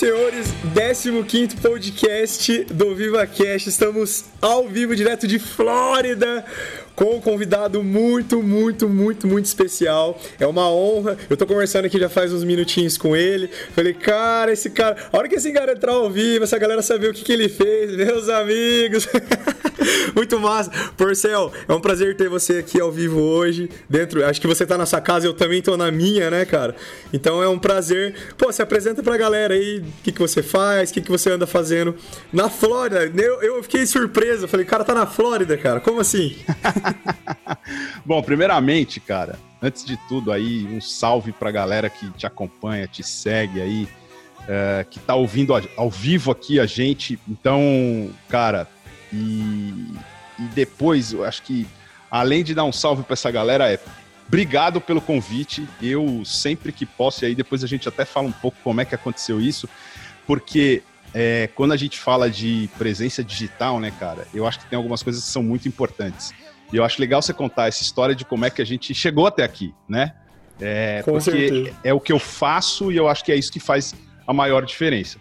senhores, 15 podcast do Viva Cash. Estamos ao vivo, direto de Flórida, com um convidado muito, muito, muito, muito especial. É uma honra. Eu tô conversando aqui já faz uns minutinhos com ele. Falei, cara, esse cara. A hora que esse cara entrar ao vivo, essa galera saber o que, que ele fez, meus amigos. muito massa. Porcel, é um prazer ter você aqui ao vivo hoje. Dentro, acho que você tá na sua casa, eu também tô na minha, né, cara? Então é um prazer. Pô, se apresenta pra galera aí o que, que você faz, o que, que você anda fazendo na Flórida. Eu, eu fiquei surpreso, falei, cara, tá na Flórida, cara, como assim? Bom, primeiramente, cara, antes de tudo aí, um salve pra galera que te acompanha, te segue aí, é, que tá ouvindo ao vivo aqui a gente. Então, cara, e, e depois, eu acho que além de dar um salve para essa galera, é Obrigado pelo convite. Eu sempre que posso, e aí depois a gente até fala um pouco como é que aconteceu isso, porque é, quando a gente fala de presença digital, né, cara, eu acho que tem algumas coisas que são muito importantes. E eu acho legal você contar essa história de como é que a gente chegou até aqui, né? É, Com porque certeza. é o que eu faço e eu acho que é isso que faz a maior diferença.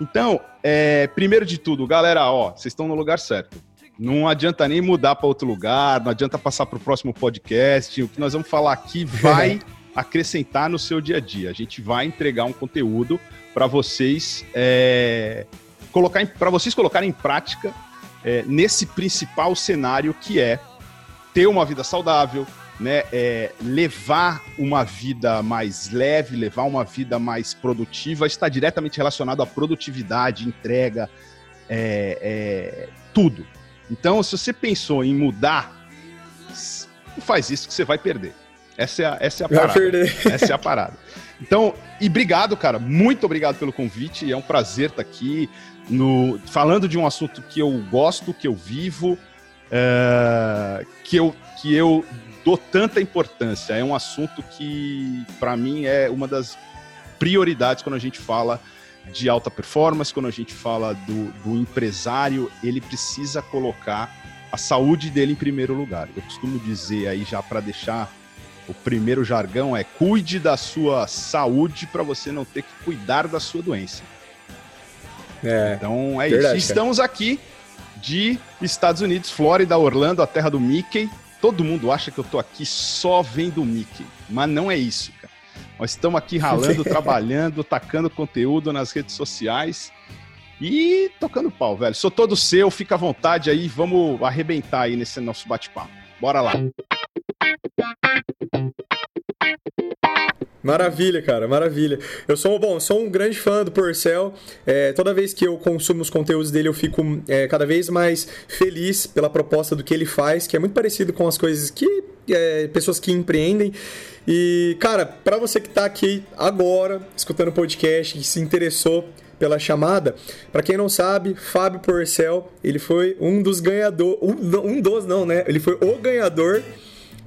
Então, é, primeiro de tudo, galera, ó, vocês estão no lugar certo não adianta nem mudar para outro lugar, não adianta passar para o próximo podcast. O que nós vamos falar aqui vai acrescentar no seu dia a dia. A gente vai entregar um conteúdo para vocês é, colocar para vocês colocarem em prática é, nesse principal cenário que é ter uma vida saudável, né, é, levar uma vida mais leve, levar uma vida mais produtiva, está diretamente relacionado à produtividade, entrega, é, é, tudo. Então, se você pensou em mudar, não faz isso que você vai perder. Essa é a, essa é a parada. Essa é a parada. Então, e obrigado, cara. Muito obrigado pelo convite. É um prazer estar aqui no, falando de um assunto que eu gosto, que eu vivo, é, que, eu, que eu dou tanta importância. É um assunto que, para mim, é uma das prioridades quando a gente fala de alta performance, quando a gente fala do, do empresário, ele precisa colocar a saúde dele em primeiro lugar. Eu costumo dizer aí já para deixar o primeiro jargão é cuide da sua saúde para você não ter que cuidar da sua doença. É, então é verdade, isso. Estamos aqui de Estados Unidos, Flórida, Orlando, a terra do Mickey. Todo mundo acha que eu tô aqui só vendo o Mickey, mas não é isso, cara. Nós estamos aqui ralando, trabalhando, tacando conteúdo nas redes sociais e tocando pau, velho. Sou todo seu, fica à vontade aí, vamos arrebentar aí nesse nosso bate-papo. Bora lá. Maravilha, cara, maravilha. Eu sou, bom, sou um grande fã do Porcel. É, toda vez que eu consumo os conteúdos dele, eu fico é, cada vez mais feliz pela proposta do que ele faz, que é muito parecido com as coisas que é, pessoas que empreendem. E, cara, para você que tá aqui agora, escutando o podcast, que se interessou pela chamada, para quem não sabe, Fábio Porcel, ele foi um dos ganhadores, um, um dos não, né? Ele foi o ganhador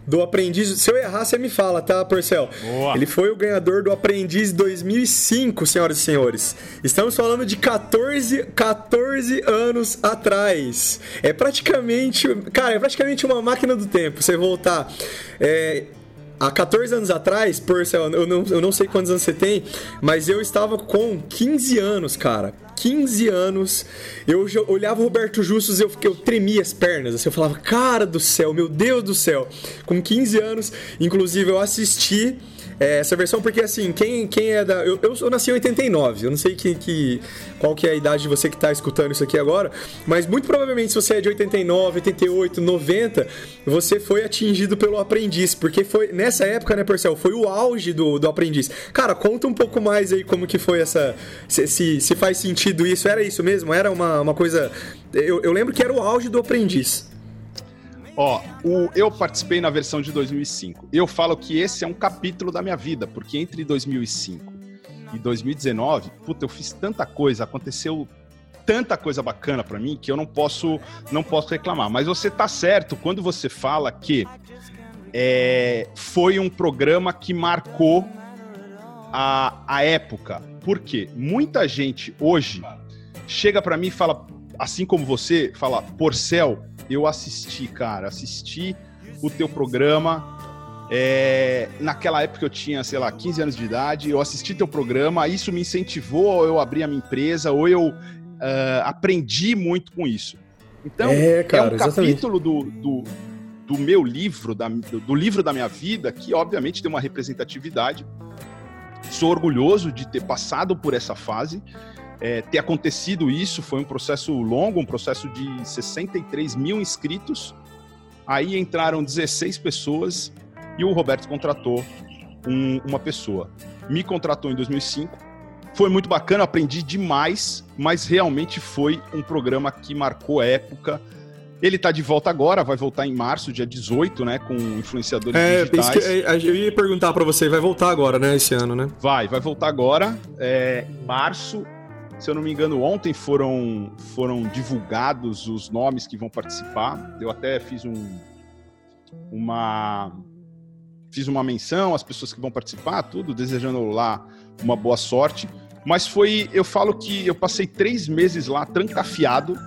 do Aprendiz. Se eu errar, você me fala, tá, Porcel? Boa. Ele foi o ganhador do Aprendiz 2005, senhoras e senhores. Estamos falando de 14, 14 anos atrás. É praticamente, cara, é praticamente uma máquina do tempo. Você voltar. É, há 14 anos atrás, Porcel, eu não, eu não sei quantos anos você tem, mas eu estava com 15 anos, cara. 15 anos, eu olhava o Roberto Justus e eu, eu tremia as pernas. Assim, eu falava, cara do céu, meu Deus do céu. Com 15 anos, inclusive, eu assisti é, essa versão, porque assim, quem, quem é da. Eu, eu, eu, nasci em 89, eu não sei que, que, qual que é a idade de você que está escutando isso aqui agora, mas muito provavelmente se você é de 89, 88, 90, você foi atingido pelo aprendiz, porque foi nessa época, né, Percel, foi o auge do, do aprendiz. Cara, conta um pouco mais aí como que foi essa. Se, se, se faz sentido isso. Era isso mesmo? Era uma, uma coisa. Eu, eu lembro que era o auge do aprendiz. Ó, o, eu participei na versão de 2005. Eu falo que esse é um capítulo da minha vida, porque entre 2005 e 2019, puta, eu fiz tanta coisa, aconteceu tanta coisa bacana para mim que eu não posso não posso reclamar. Mas você tá certo quando você fala que é, foi um programa que marcou a, a época. Por quê? Muita gente hoje chega para mim e fala, assim como você, fala, Porcel, eu assisti, cara, assisti o teu programa É, naquela época eu tinha, sei lá, 15 anos de idade, eu assisti teu programa, isso me incentivou ou eu abrir a minha empresa, ou eu uh, aprendi muito com isso. Então, é, cara, é um capítulo do, do, do, meu livro, da, do livro da minha vida, que obviamente tem uma representatividade. Sou orgulhoso de ter passado por essa fase, é, ter acontecido isso. Foi um processo longo, um processo de 63 mil inscritos. Aí entraram 16 pessoas e o Roberto contratou um, uma pessoa. Me contratou em 2005. Foi muito bacana, aprendi demais, mas realmente foi um programa que marcou época. Ele está de volta agora, vai voltar em março, dia 18, né, com influenciadores é, digitais. Que, é, eu ia perguntar para você, vai voltar agora, né, esse ano, né? Vai, vai voltar agora, é, em março. Se eu não me engano, ontem foram, foram divulgados os nomes que vão participar. Eu até fiz um, uma fiz uma menção às pessoas que vão participar, tudo, desejando lá uma boa sorte. Mas foi, eu falo que eu passei três meses lá trancafiado,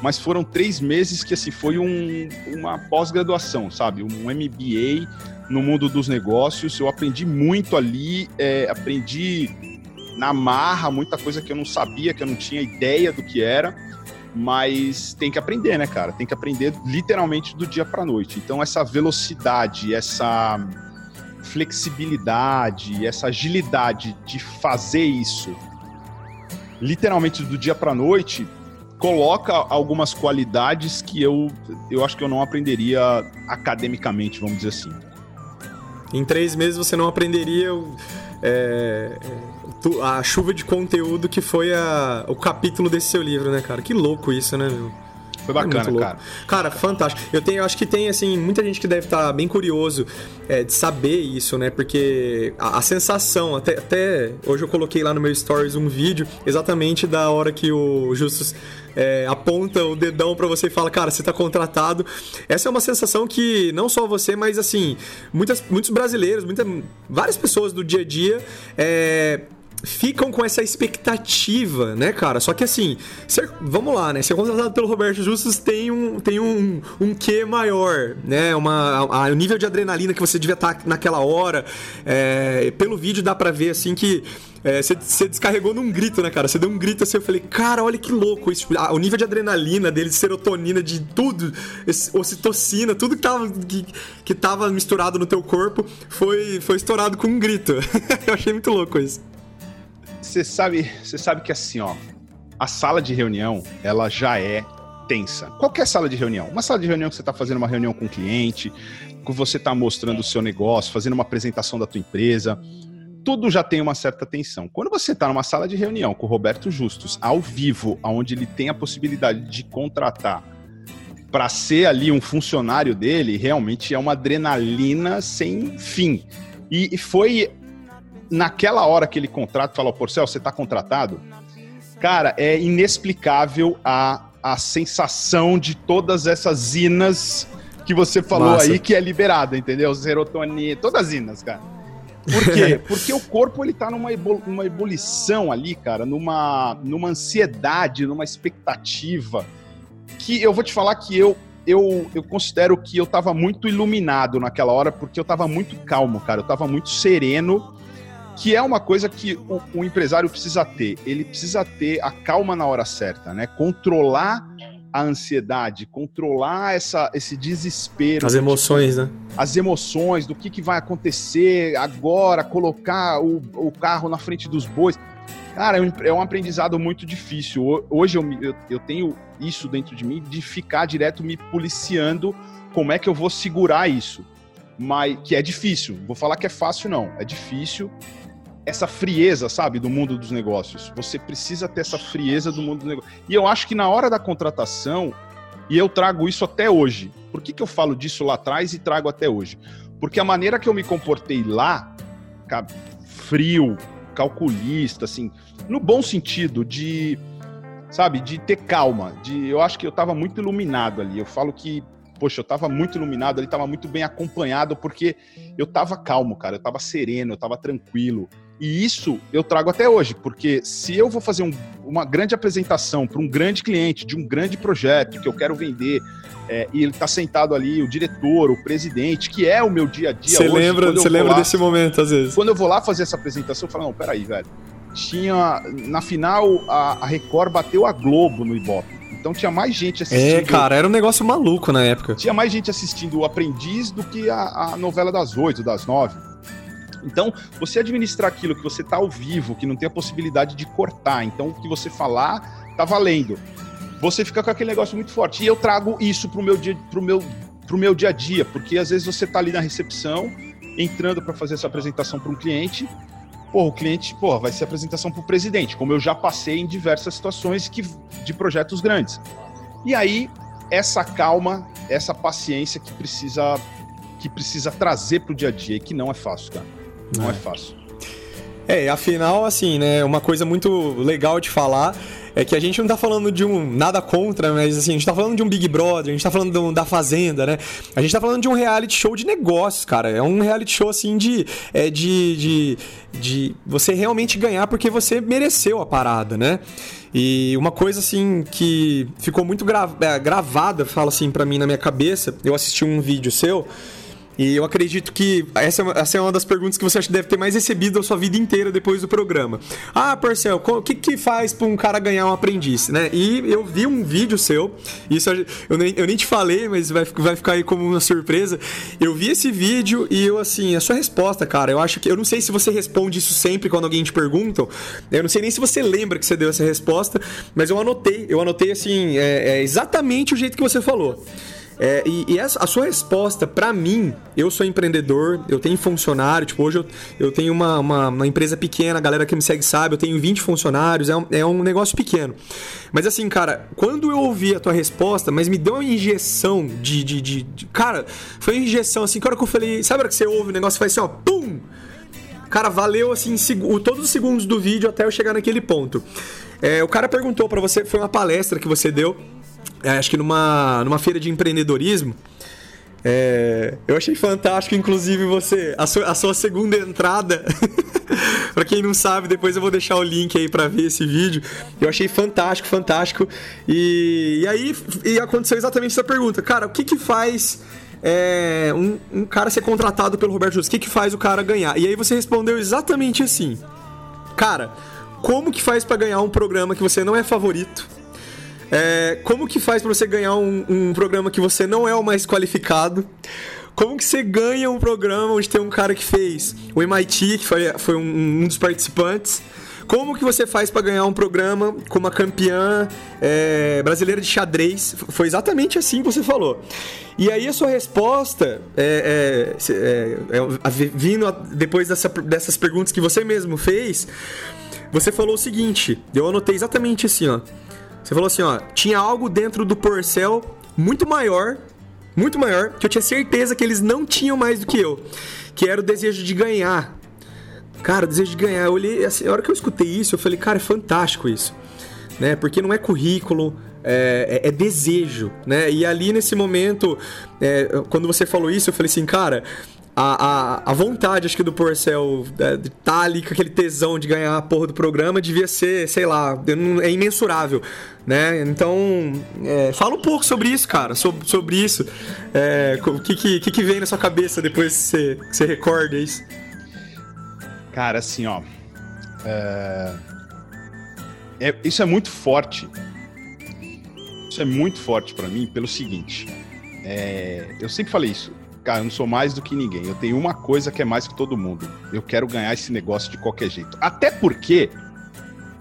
mas foram três meses que assim foi um, uma pós-graduação, sabe, um MBA no mundo dos negócios. Eu aprendi muito ali, é, aprendi na marra muita coisa que eu não sabia, que eu não tinha ideia do que era mas tem que aprender, né, cara? Tem que aprender literalmente do dia para noite. Então essa velocidade, essa flexibilidade, essa agilidade de fazer isso literalmente do dia para noite coloca algumas qualidades que eu, eu acho que eu não aprenderia academicamente, vamos dizer assim. Em três meses você não aprenderia é, a chuva de conteúdo que foi a, o capítulo desse seu livro, né, cara? Que louco isso, né, meu? Foi bacana, é cara. Cara, fantástico. Eu tenho, eu acho que tem, assim, muita gente que deve estar tá bem curioso é, de saber isso, né? Porque a, a, sensação, até, até hoje eu coloquei lá no meu stories um vídeo exatamente da hora que o Justus é, aponta o dedão para você e fala, cara, você tá contratado. Essa é uma sensação que não só você, mas assim, muitas, muitos brasileiros, muitas, várias pessoas do dia a dia é, ficam com essa expectativa, né, cara? Só que assim, ser, vamos lá, né? Ser contratado pelo Roberto Justus tem um, tem um, um quê maior, né? Uma, a, o nível de adrenalina que você devia estar tá naquela hora. É, pelo vídeo dá pra ver, assim, que é, você, você descarregou num grito, né, cara? Você deu um grito assim, eu falei, cara, olha que louco isso. Ah, o nível de adrenalina dele, de serotonina, de tudo, esse, ocitocina, tudo que tava, que, que tava misturado no teu corpo foi, foi estourado com um grito. eu achei muito louco isso. Você sabe, você sabe que assim, ó, a sala de reunião, ela já é tensa. Qualquer sala de reunião. Uma sala de reunião que você está fazendo uma reunião com um cliente, que você está mostrando o seu negócio, fazendo uma apresentação da tua empresa, tudo já tem uma certa tensão. Quando você está numa sala de reunião com o Roberto Justus, ao vivo, onde ele tem a possibilidade de contratar para ser ali um funcionário dele, realmente é uma adrenalina sem fim. E foi naquela hora que ele contrata, fala, Porcel, você está contratado? Cara, é inexplicável a, a sensação de todas essas inas que você falou Massa. aí que é liberada, entendeu? Serotonina, todas as inas, cara. Por quê? Porque o corpo ele tá numa, numa ebulição ali, cara, numa, numa ansiedade, numa expectativa que eu vou te falar que eu eu, eu considero que eu tava muito iluminado naquela hora porque eu tava muito calmo, cara. Eu tava muito sereno que é uma coisa que o, o, empresário precisa ter. Ele precisa ter a calma na hora certa, né? Controlar a ansiedade, controlar essa, esse desespero. As emoções, né? As emoções do que, que vai acontecer agora, colocar o, o carro na frente dos bois. Cara, é um é aprendizado muito difícil. Hoje eu, eu, eu tenho isso dentro de mim de ficar direto me policiando como é que eu vou segurar isso. Mas que é difícil. Vou falar que é fácil, não. É difícil essa frieza, sabe, do mundo dos negócios. Você precisa ter essa frieza do mundo dos negócios. E eu acho que na hora da contratação, e eu trago isso até hoje. Por que, que eu falo disso lá atrás e trago até hoje? Porque a maneira que eu me comportei lá, frio, calculista, assim, no bom sentido de, sabe, de ter calma, de eu acho que eu estava muito iluminado ali. Eu falo que poxa, eu tava muito iluminado ali, tava muito bem acompanhado, porque eu tava calmo, cara, eu tava sereno, eu tava tranquilo. E isso eu trago até hoje, porque se eu vou fazer um, uma grande apresentação para um grande cliente de um grande projeto que eu quero vender, é, e ele está sentado ali, o diretor, o presidente, que é o meu dia a dia. Você lembra, você lembra lá, desse momento às vezes? Quando eu vou lá fazer essa apresentação, eu falo, não, peraí, velho. Tinha. Na final, a, a Record bateu a Globo no Ibope. Então tinha mais gente assistindo. É, cara, era um negócio maluco na época. Tinha mais gente assistindo o Aprendiz do que a, a novela das oito, das nove. Então, você administrar aquilo que você está ao vivo, que não tem a possibilidade de cortar, então o que você falar tá valendo. Você fica com aquele negócio muito forte. E eu trago isso pro meu dia, pro meu, pro meu dia a dia, porque às vezes você tá ali na recepção, entrando para fazer essa apresentação para um cliente, pô, o cliente, pô, vai ser apresentação para o presidente, como eu já passei em diversas situações que, de projetos grandes. E aí, essa calma, essa paciência que precisa que precisa trazer para o dia a dia e que não é fácil, cara. Não é, é fácil. É, afinal, assim, né, uma coisa muito legal de falar é que a gente não tá falando de um nada contra, mas assim, a gente tá falando de um Big Brother, a gente tá falando um, da Fazenda, né? A gente tá falando de um reality show de negócios, cara. É um reality show assim de é de, de, de você realmente ganhar porque você mereceu a parada, né? E uma coisa assim que ficou muito gra é, gravada, fala assim para mim na minha cabeça, eu assisti um vídeo seu e eu acredito que essa, é essa é uma das perguntas que você deve ter mais recebido a sua vida inteira depois do programa. Ah, Parcel, o que, que faz pra um cara ganhar um aprendiz, né? E eu vi um vídeo seu, isso eu nem, eu nem te falei, mas vai, vai ficar aí como uma surpresa. Eu vi esse vídeo e eu, assim, a sua resposta, cara, eu acho que. Eu não sei se você responde isso sempre quando alguém te pergunta. Eu não sei nem se você lembra que você deu essa resposta, mas eu anotei. Eu anotei, assim, é, é exatamente o jeito que você falou. É, e, e essa, a sua resposta, para mim, eu sou empreendedor, eu tenho funcionário, tipo, hoje eu, eu tenho uma, uma, uma, empresa pequena, a galera que me segue sabe, eu tenho 20 funcionários, é um, é um negócio pequeno. Mas assim, cara, quando eu ouvi a tua resposta, mas me deu uma injeção de. de, de, de cara, foi uma injeção assim, que hora que eu falei, sabe a hora que você ouve o negócio e faz assim, ó, pum! Cara, valeu assim, todos os segundos do vídeo até eu chegar naquele ponto. É, o cara perguntou para você, foi uma palestra que você deu acho que numa, numa feira de empreendedorismo. É, eu achei fantástico, inclusive, você. A sua, a sua segunda entrada. para quem não sabe, depois eu vou deixar o link aí para ver esse vídeo. Eu achei fantástico, fantástico. E, e aí e aconteceu exatamente essa pergunta. Cara, o que que faz é, um, um, cara ser contratado pelo Roberto Justus? O que que faz o cara ganhar? E aí você respondeu exatamente assim. Cara, como que faz para ganhar um programa que você não é favorito? É, como que faz para você ganhar um, um programa que você não é o mais qualificado? Como que você ganha um programa onde tem um cara que fez o MIT, que foi, foi um, um dos participantes? Como que você faz para ganhar um programa com uma campeã é, brasileira de xadrez? Foi exatamente assim que você falou. E aí a sua resposta, é, é, é, é vindo depois dessa, dessas perguntas que você mesmo fez, você falou o seguinte, eu anotei exatamente assim, ó. Você falou assim, ó, tinha algo dentro do Porcel muito maior, muito maior, que eu tinha certeza que eles não tinham mais do que eu, que era o desejo de ganhar. Cara, o desejo de ganhar. Eu olhei, assim, a hora que eu escutei isso, eu falei, cara, é fantástico isso, né? Porque não é currículo, é, é, é, desejo, né? E ali nesse momento, é, quando você falou isso, eu falei assim, cara, a, a, a vontade, acho que do Porcel é, de tá ali com aquele tesão de ganhar a porra do programa devia ser, sei lá, é imensurável, né? Então, é, fala um pouco sobre isso, cara, sobre, sobre isso. É, o que, que, que vem na sua cabeça depois que você, que você recorda isso? Cara, assim, ó. É... É, isso é muito forte. Isso é muito forte para mim pelo seguinte. É, eu sempre falei isso cara, eu não sou mais do que ninguém. Eu tenho uma coisa que é mais que todo mundo. Eu quero ganhar esse negócio de qualquer jeito. Até porque,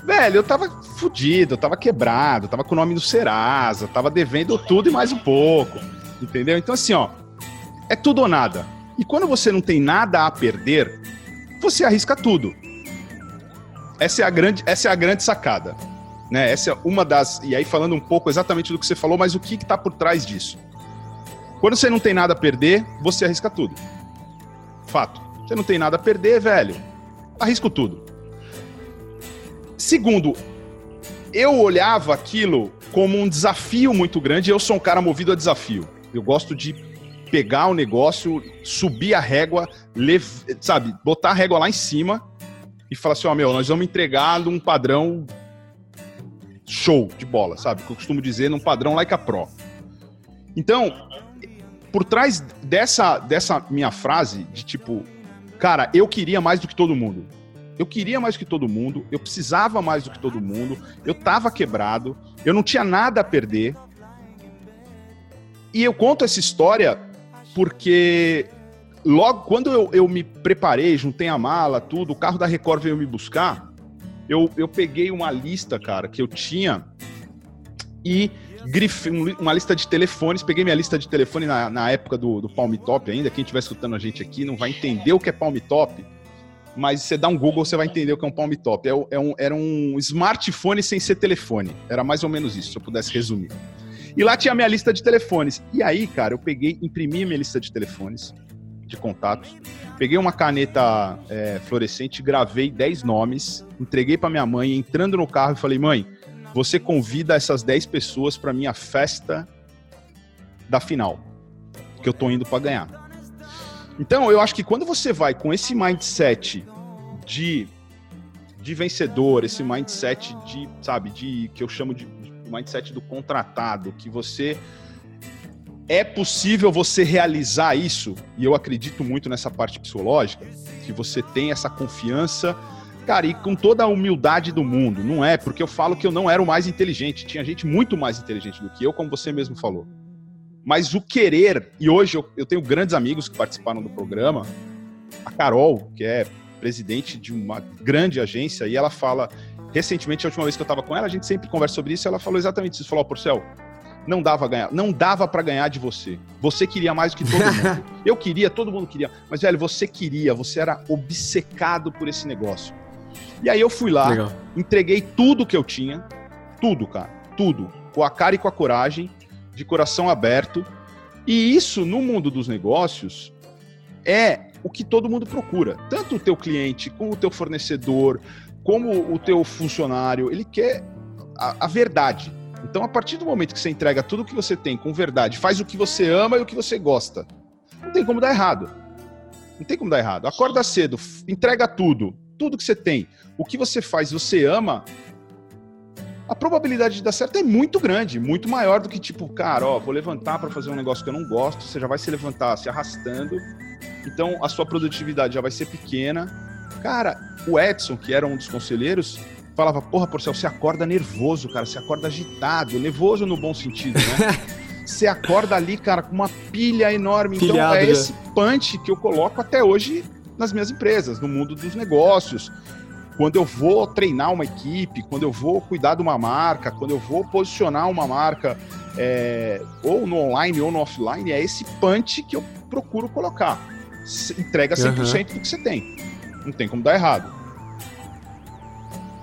velho, eu tava fudido, eu tava quebrado, eu tava com o nome do Serasa, tava devendo tudo e mais um pouco. Entendeu? Então, assim, ó, é tudo ou nada. E quando você não tem nada a perder, você arrisca tudo. Essa é a grande, essa é a grande sacada. Né? Essa é uma das. E aí, falando um pouco exatamente do que você falou, mas o que está por trás disso? Quando você não tem nada a perder, você arrisca tudo. Fato. Você não tem nada a perder, velho. Arrisco tudo. Segundo, eu olhava aquilo como um desafio muito grande. Eu sou um cara movido a desafio. Eu gosto de pegar o negócio, subir a régua, sabe, botar a régua lá em cima e fala assim: ó, oh, meu, nós vamos entregar num padrão show de bola, sabe? Que eu costumo dizer, num padrão like a pro. Então, por trás dessa, dessa minha frase, de tipo, cara, eu queria mais do que todo mundo. Eu queria mais do que todo mundo, eu precisava mais do que todo mundo, eu tava quebrado, eu não tinha nada a perder. E eu conto essa história porque logo quando eu, eu me preparei, juntei a mala, tudo, o carro da Record veio me buscar, eu, eu peguei uma lista, cara, que eu tinha e uma lista de telefones, peguei minha lista de telefone na, na época do, do Palm Top ainda, quem estiver escutando a gente aqui não vai entender o que é Palm Top, mas você dá um Google, você vai entender o que é um Palm Top. É, é um, era um smartphone sem ser telefone, era mais ou menos isso, se eu pudesse resumir. E lá tinha a minha lista de telefones. E aí, cara, eu peguei, imprimi minha lista de telefones, de contatos. Peguei uma caneta é, fluorescente, gravei 10 nomes, entreguei para minha mãe, entrando no carro e falei: mãe, você convida essas 10 pessoas para minha festa da final, que eu tô indo para ganhar. Então, eu acho que quando você vai com esse mindset de, de vencedor, esse mindset de, sabe, de que eu chamo de, de mindset do contratado, que você é possível você realizar isso, e eu acredito muito nessa parte psicológica, que você tem essa confiança, cara, e com toda a humildade do mundo. Não é porque eu falo que eu não era o mais inteligente, tinha gente muito mais inteligente do que eu, como você mesmo falou. Mas o querer, e hoje eu, eu tenho grandes amigos que participaram do programa, a Carol, que é presidente de uma grande agência, e ela fala, recentemente, a última vez que eu estava com ela, a gente sempre conversa sobre isso, ela falou exatamente isso, falou, Porcel, não dava ganhar, não dava para ganhar de você. Você queria mais do que todo mundo. Eu queria, todo mundo queria. Mas velho, você queria, você era obcecado por esse negócio. E aí eu fui lá, Legal. entreguei tudo que eu tinha, tudo, cara, tudo, com a cara e com a coragem, de coração aberto. E isso no mundo dos negócios é o que todo mundo procura. Tanto o teu cliente, como o teu fornecedor, como o teu funcionário, ele quer a, a verdade. Então, a partir do momento que você entrega tudo o que você tem com verdade, faz o que você ama e o que você gosta, não tem como dar errado. Não tem como dar errado. Acorda cedo, entrega tudo, tudo que você tem. O que você faz, você ama, a probabilidade de dar certo é muito grande, muito maior do que tipo, cara, ó, vou levantar para fazer um negócio que eu não gosto, você já vai se levantar se arrastando, então a sua produtividade já vai ser pequena. Cara, o Edson, que era um dos conselheiros, falava, porra, Porcel, você acorda nervoso, cara, você acorda agitado, nervoso no bom sentido, né? você acorda ali, cara, com uma pilha enorme. Então é esse punch que eu coloco até hoje nas minhas empresas, no mundo dos negócios. Quando eu vou treinar uma equipe, quando eu vou cuidar de uma marca, quando eu vou posicionar uma marca, é, ou no online ou no offline, é esse punch que eu procuro colocar. Entrega 100% uhum. do que você tem. Não tem como dar errado.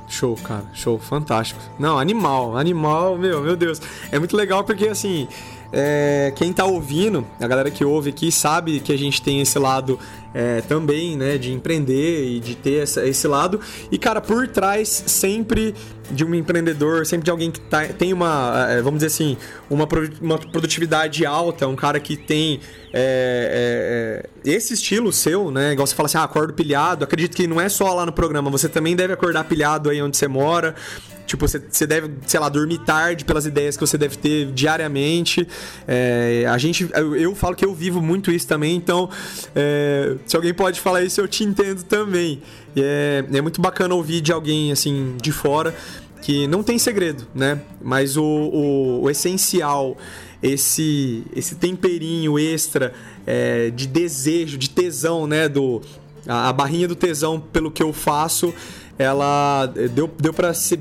Show, cara, show, fantástico. Não, animal, animal, meu, meu Deus. É muito legal porque, assim, é, quem tá ouvindo, a galera que ouve aqui, sabe que a gente tem esse lado é, também, né, de empreender e de ter essa, esse lado. E, cara, por trás sempre de um empreendedor, sempre de alguém que tá, tem uma, é, vamos dizer assim, uma, uma produtividade alta, um cara que tem é, é, é, esse estilo seu, né? Igual você fala assim, ah, acordo pilhado. Acredito que não é só lá no programa, você também deve acordar pilhado aí onde você mora. Tipo, você, você deve, sei lá, dormir tarde pelas ideias que você deve ter diariamente. É, a gente, eu, eu, falo que eu vivo muito isso também, então é, se alguém pode falar isso, eu te entendo também. É, é muito bacana ouvir de alguém assim de fora que não tem segredo, né? Mas o, o, o essencial, esse, esse temperinho extra é, de desejo, de tesão, né? Do, a, a barrinha do tesão pelo que eu faço, ela deu, deu para ser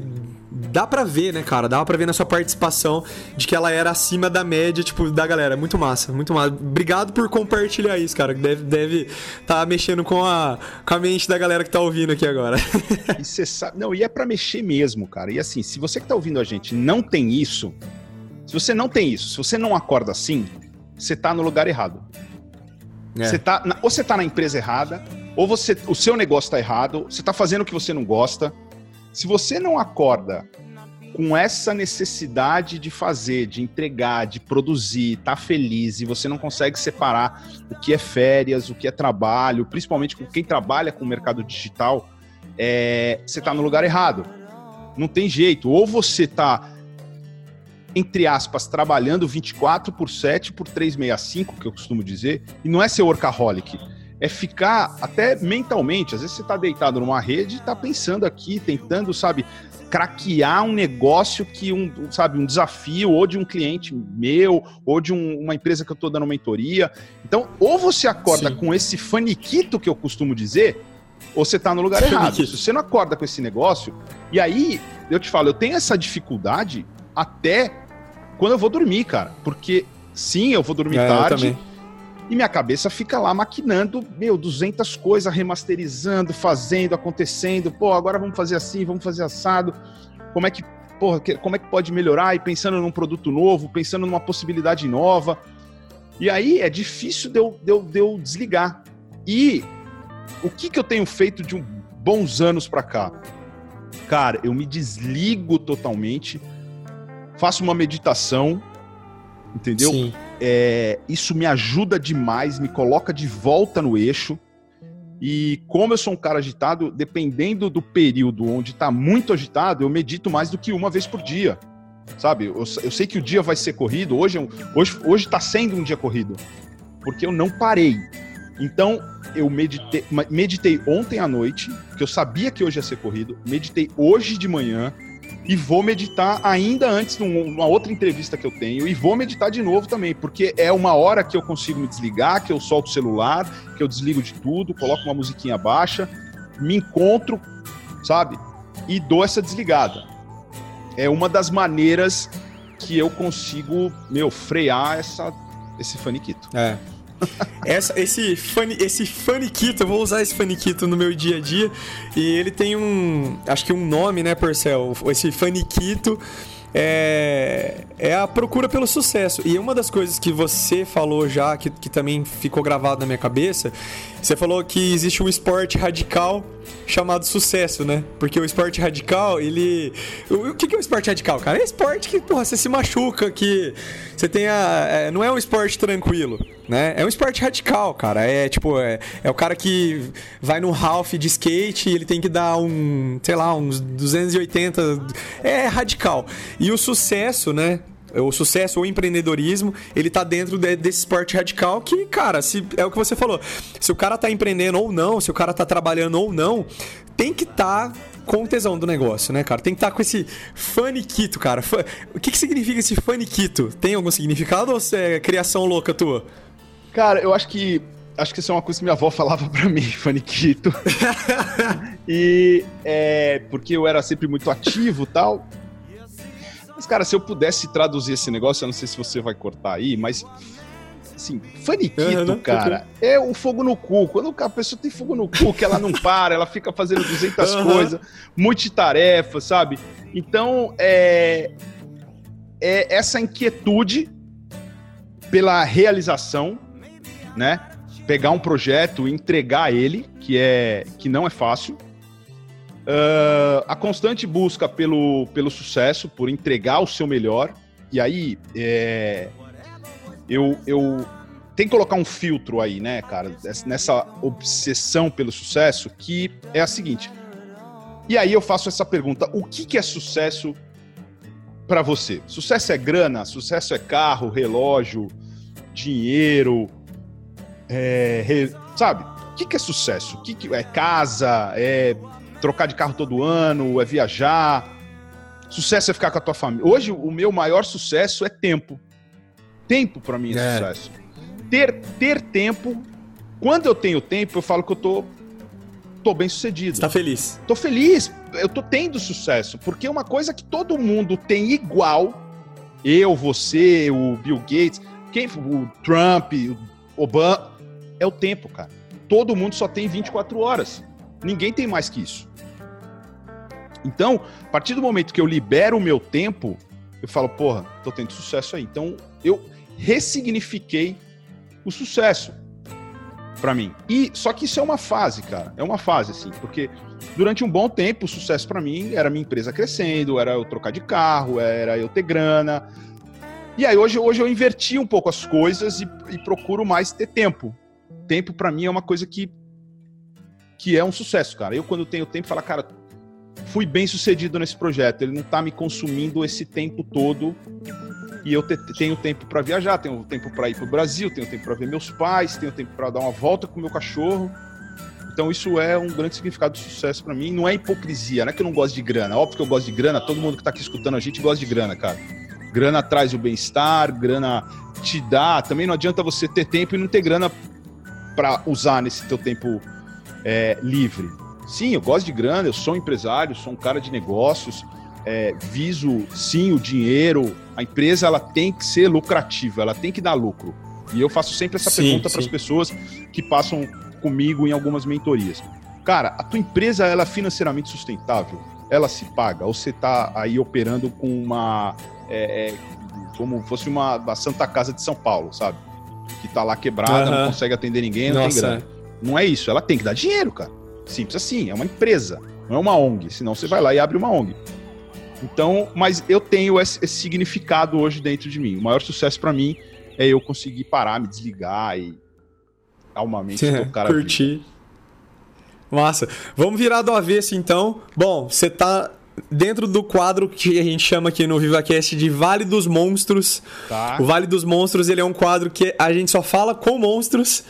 dá pra ver, né, cara? Dava pra ver na sua participação de que ela era acima da média, tipo, da galera. Muito massa, muito massa. Obrigado por compartilhar isso, cara. Deve deve tá mexendo com a, com a mente da galera que tá ouvindo aqui agora. e você sabe. Não, e é pra mexer mesmo, cara. E assim, se você que tá ouvindo a gente não tem isso, se você não tem isso, se você não acorda assim, você tá no lugar errado. É. Você tá, ou você tá na empresa errada, ou você, o seu negócio tá errado, você tá fazendo o que você não gosta se você não acorda com essa necessidade de fazer, de entregar, de produzir, tá feliz e você não consegue separar o que é férias, o que é trabalho, principalmente com quem trabalha com o mercado digital, é, você está no lugar errado. Não tem jeito. Ou você está, entre aspas, trabalhando 24 por 7 por 365, que eu costumo dizer, e não é ser workaholic. É ficar até mentalmente. Às vezes você está deitado numa rede e está pensando aqui, tentando, sabe, craquear um negócio que um, sabe, um desafio ou de um cliente meu, ou de um, uma empresa que eu estou dando mentoria. Então, ou você acorda Sim. com esse faniquito que eu costumo dizer, ou você está no lugar errado. Se você não acorda com esse negócio, e aí, eu te falo, eu tenho essa dificuldade até quando eu vou dormir, cara. Porque, sim, eu vou dormir é, tarde. E minha cabeça fica lá maquinando, meu, 200 coisas, remasterizando, fazendo, acontecendo. Pô, agora vamos fazer assim, vamos fazer assado. Como é que, porra, como é que pode melhorar? E pensando num produto novo, pensando numa possibilidade nova. E aí é difícil de eu, de eu, de eu desligar. E o que, que eu tenho feito de um bons anos para cá? Cara, eu me desligo totalmente, faço uma meditação, entendeu? Sim. É, isso me ajuda demais, me coloca de volta no eixo. E como eu sou um cara agitado, dependendo do período onde está muito agitado, eu medito mais do que uma vez por dia. Sabe? Eu, eu sei que o dia vai ser corrido. Hoje, hoje, hoje está sendo um dia corrido. Porque eu não parei. Então, eu meditei, meditei ontem à noite, que eu sabia que hoje ia ser corrido, meditei hoje de manhã e vou meditar ainda antes numa outra entrevista que eu tenho e vou meditar de novo também, porque é uma hora que eu consigo me desligar, que eu solto o celular, que eu desligo de tudo, coloco uma musiquinha baixa, me encontro, sabe? E dou essa desligada. É uma das maneiras que eu consigo, meu, frear essa, esse faniquito. É. Essa, esse, fani, esse faniquito, eu vou usar esse faniquito no meu dia a dia. E ele tem um. Acho que um nome, né, Percel? Esse faniquito é, é a procura pelo sucesso. E uma das coisas que você falou já, que, que também ficou gravado na minha cabeça, você falou que existe um esporte radical chamado sucesso, né? Porque o esporte radical, ele. O, que, que é o esporte radical, cara? É esporte que, porra, você se machuca, que você tenha. É, não é um esporte tranquilo, né? É um esporte radical, cara. É tipo, é, é o cara que vai no half de skate e ele tem que dar um, sei lá, uns 280. É radical. E o sucesso, né? o sucesso ou empreendedorismo, ele tá dentro de, desse esporte radical que, cara, se, é o que você falou. Se o cara tá empreendendo ou não, se o cara tá trabalhando ou não, tem que estar tá com o tesão do negócio, né, cara? Tem que estar tá com esse faniquito, cara. O que, que significa esse faniquito? Tem algum significado ou é criação louca tua? Cara, eu acho que acho que isso é uma coisa que minha avó falava para mim, faniquito. e é porque eu era sempre muito ativo, tal. Mas, cara, se eu pudesse traduzir esse negócio, eu não sei se você vai cortar aí, mas. Assim, faniquito, uhum, cara, é o fogo no cu. Quando a pessoa tem fogo no cu, que ela não para, ela fica fazendo 200 uhum. coisas, multitarefa, sabe? Então, é, é essa inquietude pela realização, né? Pegar um projeto e entregar ele, que é que não é fácil, Uh, a constante busca pelo, pelo sucesso, por entregar o seu melhor. E aí, é, eu, eu tenho que colocar um filtro aí, né, cara, nessa obsessão pelo sucesso, que é a seguinte. E aí eu faço essa pergunta: o que, que é sucesso para você? Sucesso é grana? Sucesso é carro, relógio, dinheiro? É, re, sabe? O que, que é sucesso? O que, que é casa? É trocar de carro todo ano, é viajar. Sucesso é ficar com a tua família. Hoje, o meu maior sucesso é tempo. Tempo para mim é, é, sucesso. Ter, ter tempo. Quando eu tenho tempo, eu falo que eu tô, tô bem sucedido. Tá feliz? Tô feliz. Eu tô tendo sucesso. Porque é uma coisa que todo mundo tem igual. Eu, você, o Bill Gates, quem, o Trump, o Obama. É o tempo, cara. Todo mundo só tem 24 horas. Ninguém tem mais que isso. Então, a partir do momento que eu libero o meu tempo, eu falo, porra, tô tendo sucesso aí. Então, eu ressignifiquei o sucesso para mim. E só que isso é uma fase, cara. É uma fase assim, porque durante um bom tempo o sucesso para mim era minha empresa crescendo, era eu trocar de carro, era eu ter grana. E aí hoje, hoje eu inverti um pouco as coisas e, e procuro mais ter tempo. Tempo para mim é uma coisa que que é um sucesso, cara. Eu, quando tenho tempo, falo, cara, fui bem sucedido nesse projeto. Ele não tá me consumindo esse tempo todo. E eu te, tenho tempo para viajar, tenho tempo para ir pro Brasil, tenho tempo para ver meus pais, tenho tempo para dar uma volta com meu cachorro. Então isso é um grande significado de sucesso para mim. Não é hipocrisia, não é que eu não gosto de grana. Óbvio que eu gosto de grana, todo mundo que tá aqui escutando a gente gosta de grana, cara. Grana traz o bem-estar, grana te dá. Também não adianta você ter tempo e não ter grana para usar nesse teu tempo é, livre. Sim, eu gosto de grana, eu sou empresário, sou um cara de negócios, é, viso sim o dinheiro. A empresa ela tem que ser lucrativa, ela tem que dar lucro. E eu faço sempre essa sim, pergunta para as pessoas que passam comigo em algumas mentorias. Cara, a tua empresa ela é financeiramente sustentável? Ela se paga? Ou você está aí operando com uma. É, é, como fosse uma, uma, Santa Casa de São Paulo, sabe? Que está lá quebrada, uhum. não consegue atender ninguém, não Nossa. tem grana. Não é isso, ela tem que dar dinheiro, cara. Simples assim, é uma empresa, não é uma ONG. Senão você vai lá e abre uma ONG. Então, mas eu tenho esse, esse significado hoje dentro de mim. O maior sucesso para mim é eu conseguir parar, me desligar e calmamente é, tocar Curtir. Massa. Vamos virar do avesso então. Bom, você tá dentro do quadro que a gente chama aqui no VivaCast de Vale dos Monstros. Tá. O Vale dos Monstros ele é um quadro que a gente só fala com monstros.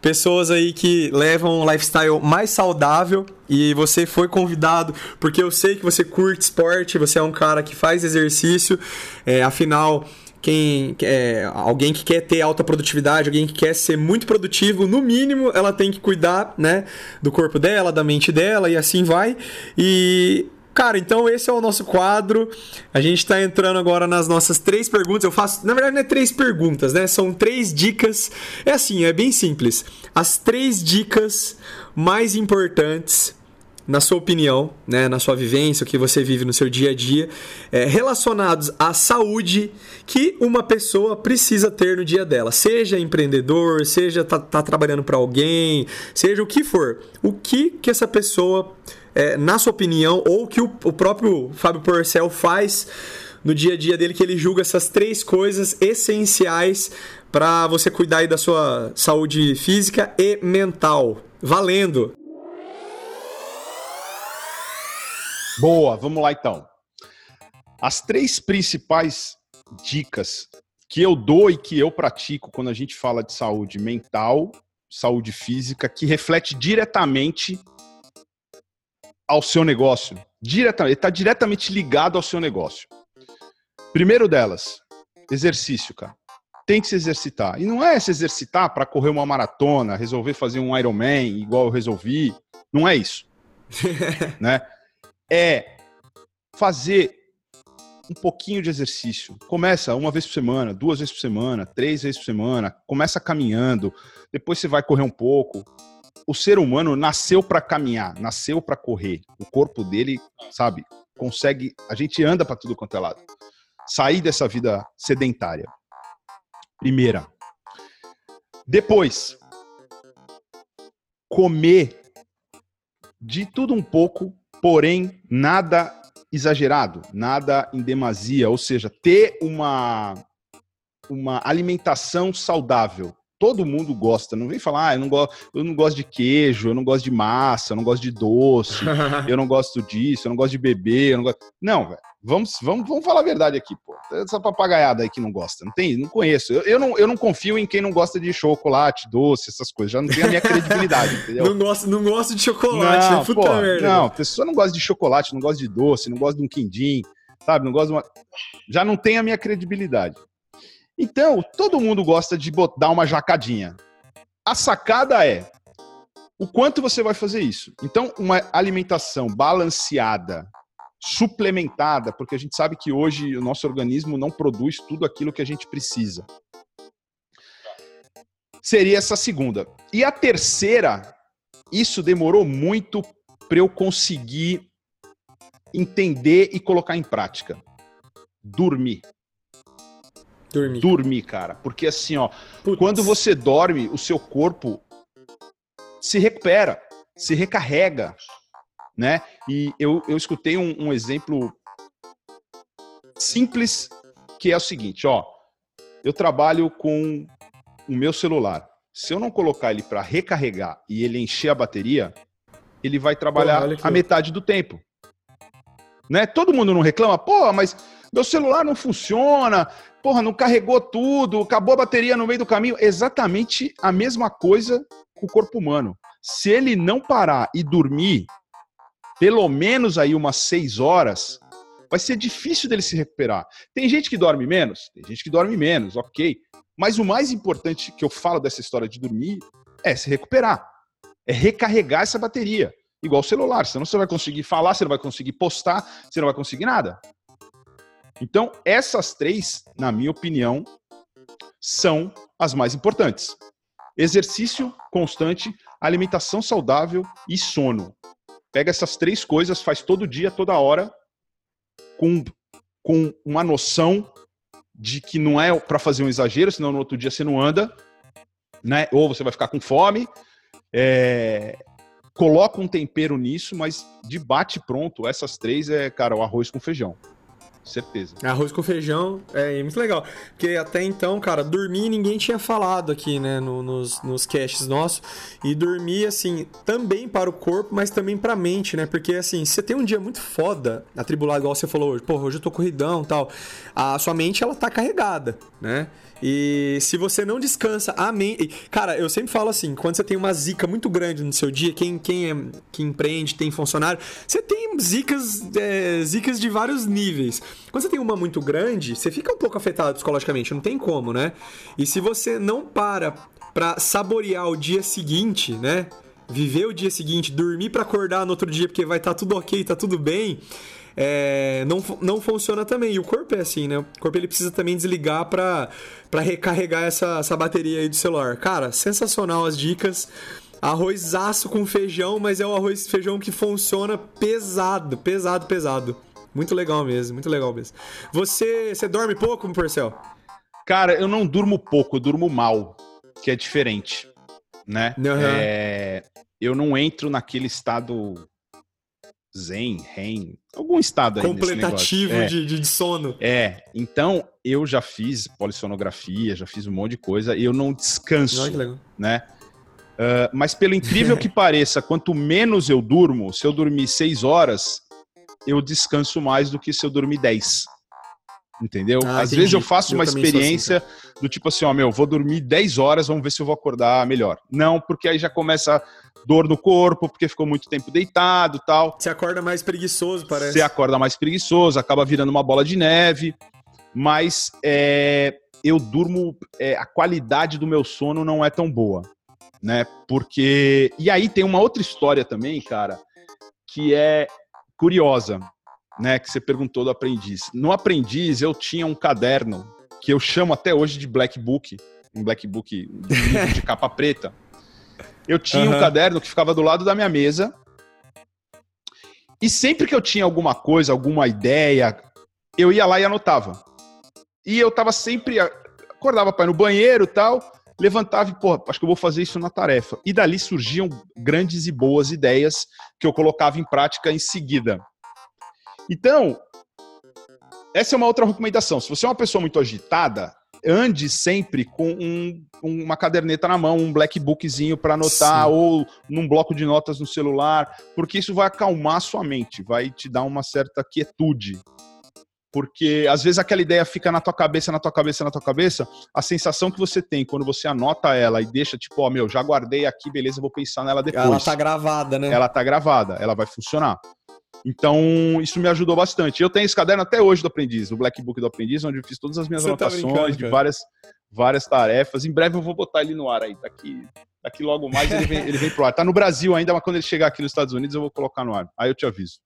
Pessoas aí que levam um lifestyle mais saudável e você foi convidado porque eu sei que você curte esporte, você é um cara que faz exercício, é, afinal quem é, alguém que quer ter alta produtividade, alguém que quer ser muito produtivo, no mínimo ela tem que cuidar, né, do corpo dela, da mente dela e assim vai. E Cara, então esse é o nosso quadro. A gente está entrando agora nas nossas três perguntas. Eu faço, na verdade, não é três perguntas, né? São três dicas. É assim, é bem simples. As três dicas mais importantes na sua opinião, né, na sua vivência, o que você vive no seu dia a dia, é, relacionados à saúde que uma pessoa precisa ter no dia dela. Seja empreendedor, seja tá, tá trabalhando para alguém, seja o que for. O que que essa pessoa, é, na sua opinião, ou que o, o próprio Fábio Porcel faz no dia a dia dele, que ele julga essas três coisas essenciais para você cuidar da sua saúde física e mental. Valendo! Boa, vamos lá então. As três principais dicas que eu dou e que eu pratico quando a gente fala de saúde mental, saúde física, que reflete diretamente ao seu negócio. Diretamente, está diretamente ligado ao seu negócio. Primeiro delas, exercício, cara. Tem que se exercitar. E não é se exercitar para correr uma maratona, resolver fazer um Ironman igual eu resolvi. Não é isso. né? é fazer um pouquinho de exercício. Começa uma vez por semana, duas vezes por semana, três vezes por semana. Começa caminhando, depois você vai correr um pouco. O ser humano nasceu para caminhar, nasceu para correr. O corpo dele, sabe, consegue. A gente anda para tudo quanto é lado. Sair dessa vida sedentária. Primeira. Depois, comer de tudo um pouco porém nada exagerado, nada em demasia, ou seja, ter uma, uma alimentação saudável. Todo mundo gosta, não vem falar, ah, eu, não gosto, eu não gosto de queijo, eu não gosto de massa, eu não gosto de doce, eu não gosto disso, eu não gosto de beber, eu não gosto. Não, velho. Vamos, vamos, vamos falar a verdade aqui, pô. Essa papagaiada aí que não gosta. Não tem, não conheço. Eu, eu, não, eu não confio em quem não gosta de chocolate, doce, essas coisas. Já não tem a minha credibilidade, entendeu? Não gosto, não gosto de chocolate, não, puta pô, merda. Não, a pessoa não gosta de chocolate, não gosta de doce, não gosta de um quindim, sabe? Não gosta de uma... Já não tem a minha credibilidade. Então, todo mundo gosta de dar uma jacadinha. A sacada é o quanto você vai fazer isso. Então, uma alimentação balanceada, suplementada, porque a gente sabe que hoje o nosso organismo não produz tudo aquilo que a gente precisa. Seria essa segunda. E a terceira, isso demorou muito para eu conseguir entender e colocar em prática. Dormir. Dormir. Dormir, cara. Porque assim, ó, Putz. quando você dorme, o seu corpo se recupera, se recarrega né? E eu, eu escutei um, um exemplo simples que é o seguinte, ó, eu trabalho com o meu celular. Se eu não colocar ele para recarregar e ele encher a bateria, ele vai trabalhar a metade do tempo. Né? Todo mundo não reclama, pô, mas meu celular não funciona, porra, não carregou tudo, acabou a bateria no meio do caminho. Exatamente a mesma coisa com o corpo humano. Se ele não parar e dormir pelo menos aí umas seis horas, vai ser difícil dele se recuperar. Tem gente que dorme menos, tem gente que dorme menos, ok. Mas o mais importante que eu falo dessa história de dormir é se recuperar, é recarregar essa bateria. Igual o celular, senão você vai conseguir falar, você não vai conseguir postar, você não vai conseguir nada. Então, essas três, na minha opinião, são as mais importantes: exercício constante, alimentação saudável e sono. Pega essas três coisas, faz todo dia, toda hora, com, com uma noção de que não é para fazer um exagero, senão no outro dia você não anda, né? Ou você vai ficar com fome. É... Coloca um tempero nisso, mas de bate pronto, essas três é, cara, o arroz com feijão certeza. Arroz com feijão é muito legal. Porque até então, cara, dormir ninguém tinha falado aqui, né, no, nos, nos caches nossos. E dormir, assim, também para o corpo, mas também para a mente, né? Porque, assim, você tem um dia muito foda, atribulado, igual você falou hoje, porra, hoje eu tô corridão tal. A sua mente, ela tá carregada, né? E se você não descansa a mente. Cara, eu sempre falo assim: quando você tem uma zica muito grande no seu dia, quem, quem é que empreende, tem funcionário, você tem zicas, é, zicas de vários níveis. Quando você tem uma muito grande, você fica um pouco afetado psicologicamente, não tem como, né? E se você não para pra saborear o dia seguinte, né? Viver o dia seguinte, dormir para acordar no outro dia porque vai estar tá tudo ok, tá tudo bem é, não, não funciona também. E o corpo é assim, né? O corpo ele precisa também desligar para recarregar essa, essa bateria aí do celular. Cara, sensacional as dicas. Arroz aço com feijão, mas é o arroz feijão que funciona pesado, pesado, pesado. Muito legal mesmo, muito legal mesmo. Você, você dorme pouco, Porcel? Cara, eu não durmo pouco, eu durmo mal, que é diferente, né? Uhum. É, eu não entro naquele estado Zen, REM, algum estado aí Completativo é. de, de sono. É, então eu já fiz polissonografia, já fiz um monte de coisa e eu não descanso, Olha né? Uh, mas pelo incrível que pareça, quanto menos eu durmo, se eu dormir seis horas, eu descanso mais do que se eu dormir dez. Entendeu? Ah, Às entendi. vezes eu faço eu uma assim, experiência assim, do tipo assim, ó, meu, vou dormir 10 horas, vamos ver se eu vou acordar melhor. Não, porque aí já começa dor no corpo, porque ficou muito tempo deitado tal. Você acorda mais preguiçoso, parece. Você acorda mais preguiçoso, acaba virando uma bola de neve. Mas é, eu durmo, é, a qualidade do meu sono não é tão boa, né? Porque. E aí tem uma outra história também, cara, que é curiosa, né? Que você perguntou do aprendiz. No aprendiz, eu tinha um caderno que eu chamo até hoje de Black Book, um Black Book de capa preta. Eu tinha uhum. um caderno que ficava do lado da minha mesa. E sempre que eu tinha alguma coisa, alguma ideia, eu ia lá e anotava. E eu tava sempre. Acordava para ir no banheiro tal, levantava e, pô, acho que eu vou fazer isso na tarefa. E dali surgiam grandes e boas ideias que eu colocava em prática em seguida. Então, essa é uma outra recomendação. Se você é uma pessoa muito agitada, ande sempre com um, uma caderneta na mão, um black bookzinho para anotar Sim. ou num bloco de notas no celular, porque isso vai acalmar a sua mente, vai te dar uma certa quietude. Porque às vezes aquela ideia fica na tua cabeça, na tua cabeça, na tua cabeça. A sensação que você tem quando você anota ela e deixa, tipo, ó, meu, já guardei aqui, beleza, vou pensar nela depois. Ela tá gravada, né? Ela tá gravada, ela vai funcionar. Então, isso me ajudou bastante. Eu tenho esse caderno até hoje do aprendiz, o Black Book do aprendiz, onde eu fiz todas as minhas Você tá anotações tá de várias, várias tarefas. Em breve eu vou botar ele no ar aí. Daqui, daqui logo mais ele vem, ele vem pro ar. Tá no Brasil ainda, mas quando ele chegar aqui nos Estados Unidos eu vou colocar no ar. Aí eu te aviso.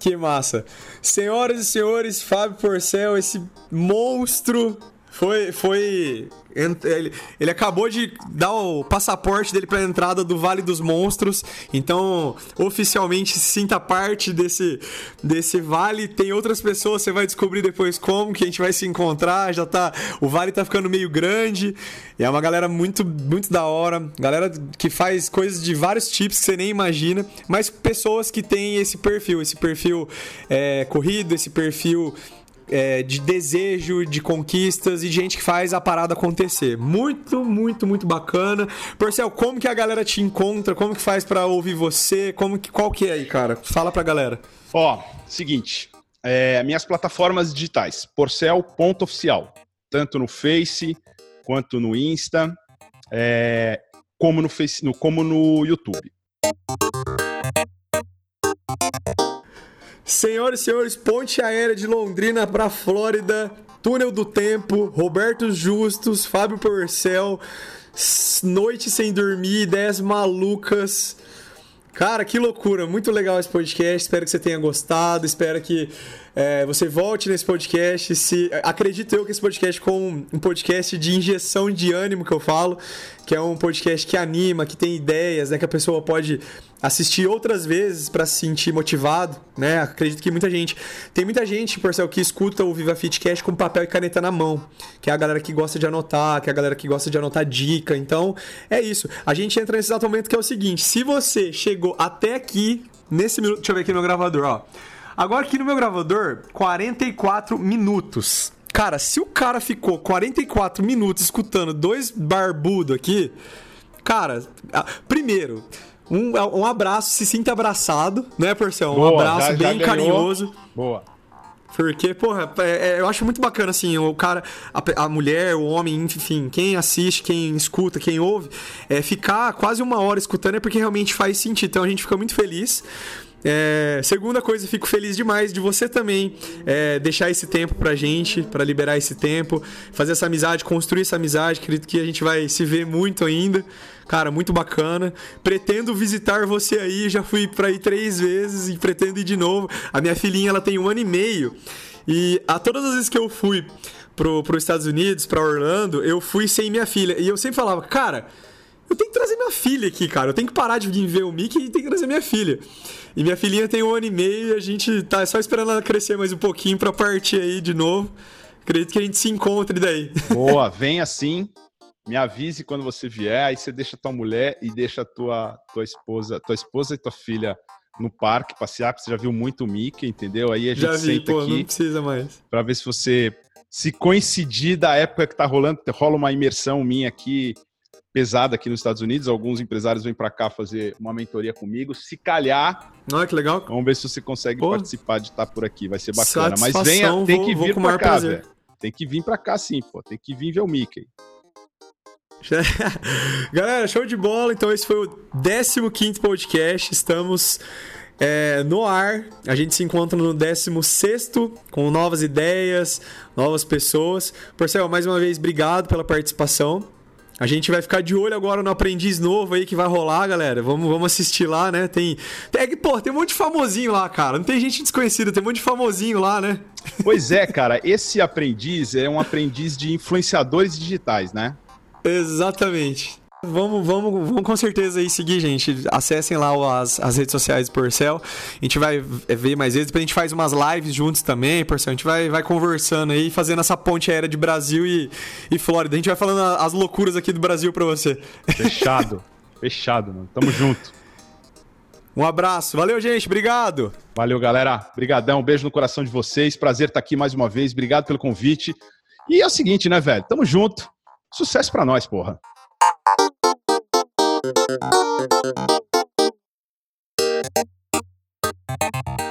Que massa. Senhoras e senhores, Fábio Porcel, esse monstro foi, foi ele, ele acabou de dar o passaporte dele para a entrada do Vale dos Monstros, então oficialmente sinta parte desse, desse vale. Tem outras pessoas, você vai descobrir depois como que a gente vai se encontrar. Já tá, o vale tá ficando meio grande. É uma galera muito, muito da hora, galera que faz coisas de vários tipos que você nem imagina, mas pessoas que têm esse perfil, esse perfil é, corrido, esse perfil é, de desejo, de conquistas e de gente que faz a parada acontecer. Muito, muito, muito bacana. Porcel, como que a galera te encontra? Como que faz para ouvir você? Como que, qual que é aí, cara? Fala pra galera. Ó, seguinte, é, minhas plataformas digitais, porcel.oficial, tanto no Face quanto no Insta, é, como, no face, no, como no YouTube. Senhoras e senhores, ponte aérea de Londrina para Flórida, túnel do tempo, Roberto Justus, Fábio Porcel, noite sem dormir, ideias malucas. Cara, que loucura, muito legal esse podcast. Espero que você tenha gostado. Espero que é, você volte nesse podcast. Se acredito eu que esse podcast com um podcast de injeção de ânimo que eu falo, que é um podcast que anima, que tem ideias, né, que a pessoa pode assistir outras vezes para se sentir motivado, né? Acredito que muita gente, tem muita gente, Porcel, que escuta o Viva Fitcast com papel e caneta na mão, que é a galera que gosta de anotar, que é a galera que gosta de anotar dica. Então, é isso. A gente entra nesse exato momento que é o seguinte, se você chegou até aqui nesse minuto, deixa eu ver aqui no meu gravador, ó. Agora aqui no meu gravador, 44 minutos. Cara, se o cara ficou 44 minutos escutando dois barbudo aqui, cara, primeiro, um, um abraço, se sinta abraçado, né, Porcel? Um Boa, abraço já, bem carinhoso. Boa. Porque, porra, é, é, eu acho muito bacana, assim, o cara, a, a, mulher, o homem, enfim, quem assiste, quem escuta, quem ouve, é, ficar quase uma hora escutando é porque realmente faz sentido. Então a gente fica muito feliz. É, segunda coisa, fico feliz demais de você também é, deixar esse tempo pra gente, para liberar esse tempo, fazer essa amizade, construir essa amizade. Acredito que a gente vai se ver muito ainda. Cara, muito bacana. Pretendo visitar você aí, já fui pra ir três vezes e pretendo ir de novo. A minha filhinha, ela tem um ano e meio. E a todas as vezes que eu fui pro, pro Estados Unidos, pra Orlando, eu fui sem minha filha. E eu sempre falava, cara, eu tenho que trazer minha filha aqui, cara. Eu tenho que parar de ver o Mickey e tenho que trazer minha filha. E minha filhinha tem um ano e meio e a gente tá só esperando ela crescer mais um pouquinho pra partir aí de novo. Acredito que a gente se encontre daí. Boa, vem assim. Me avise quando você vier, aí você deixa tua mulher e deixa tua, tua esposa, tua esposa e tua filha no parque passear, porque você já viu muito o Mickey, entendeu? Aí a gente já vi, senta pô, aqui não precisa mais. Pra ver se você se coincidir da época que tá rolando, rola uma imersão minha aqui pesada aqui nos Estados Unidos. Alguns empresários vêm para cá fazer uma mentoria comigo. Se calhar. Olha que legal. Vamos ver se você consegue Pô. participar de estar por aqui. Vai ser bacana. Mas venha, tem que vir para cá, velho. Tem que vir para cá sim, pô. Tem que vir ver o Mickey. Galera, show de bola. Então, esse foi o 15 podcast. Estamos é, no ar. A gente se encontra no 16 com novas ideias, novas pessoas. Porcel, mais uma vez, obrigado pela participação. A gente vai ficar de olho agora no aprendiz novo aí que vai rolar, galera. Vamos, vamos assistir lá, né? Tem, tem, pô, tem um monte de famosinho lá, cara. Não tem gente desconhecida, tem um monte de famosinho lá, né? Pois é, cara. Esse aprendiz é um aprendiz de influenciadores digitais, né? Exatamente. Vamos, vamos, vamos com certeza aí seguir, gente. Acessem lá as, as redes sociais do Porcel. A gente vai ver mais vezes. Depois a gente faz umas lives juntos também, Porcel. A gente vai, vai conversando aí, fazendo essa ponte aérea de Brasil e, e Flórida. A gente vai falando as loucuras aqui do Brasil pra você. Fechado. Fechado, mano. Tamo junto. Um abraço. Valeu, gente. Obrigado. Valeu, galera. Obrigadão. Um beijo no coração de vocês. Prazer estar aqui mais uma vez. Obrigado pelo convite. E é o seguinte, né, velho? Tamo junto. Sucesso pra nós, porra. Thank you.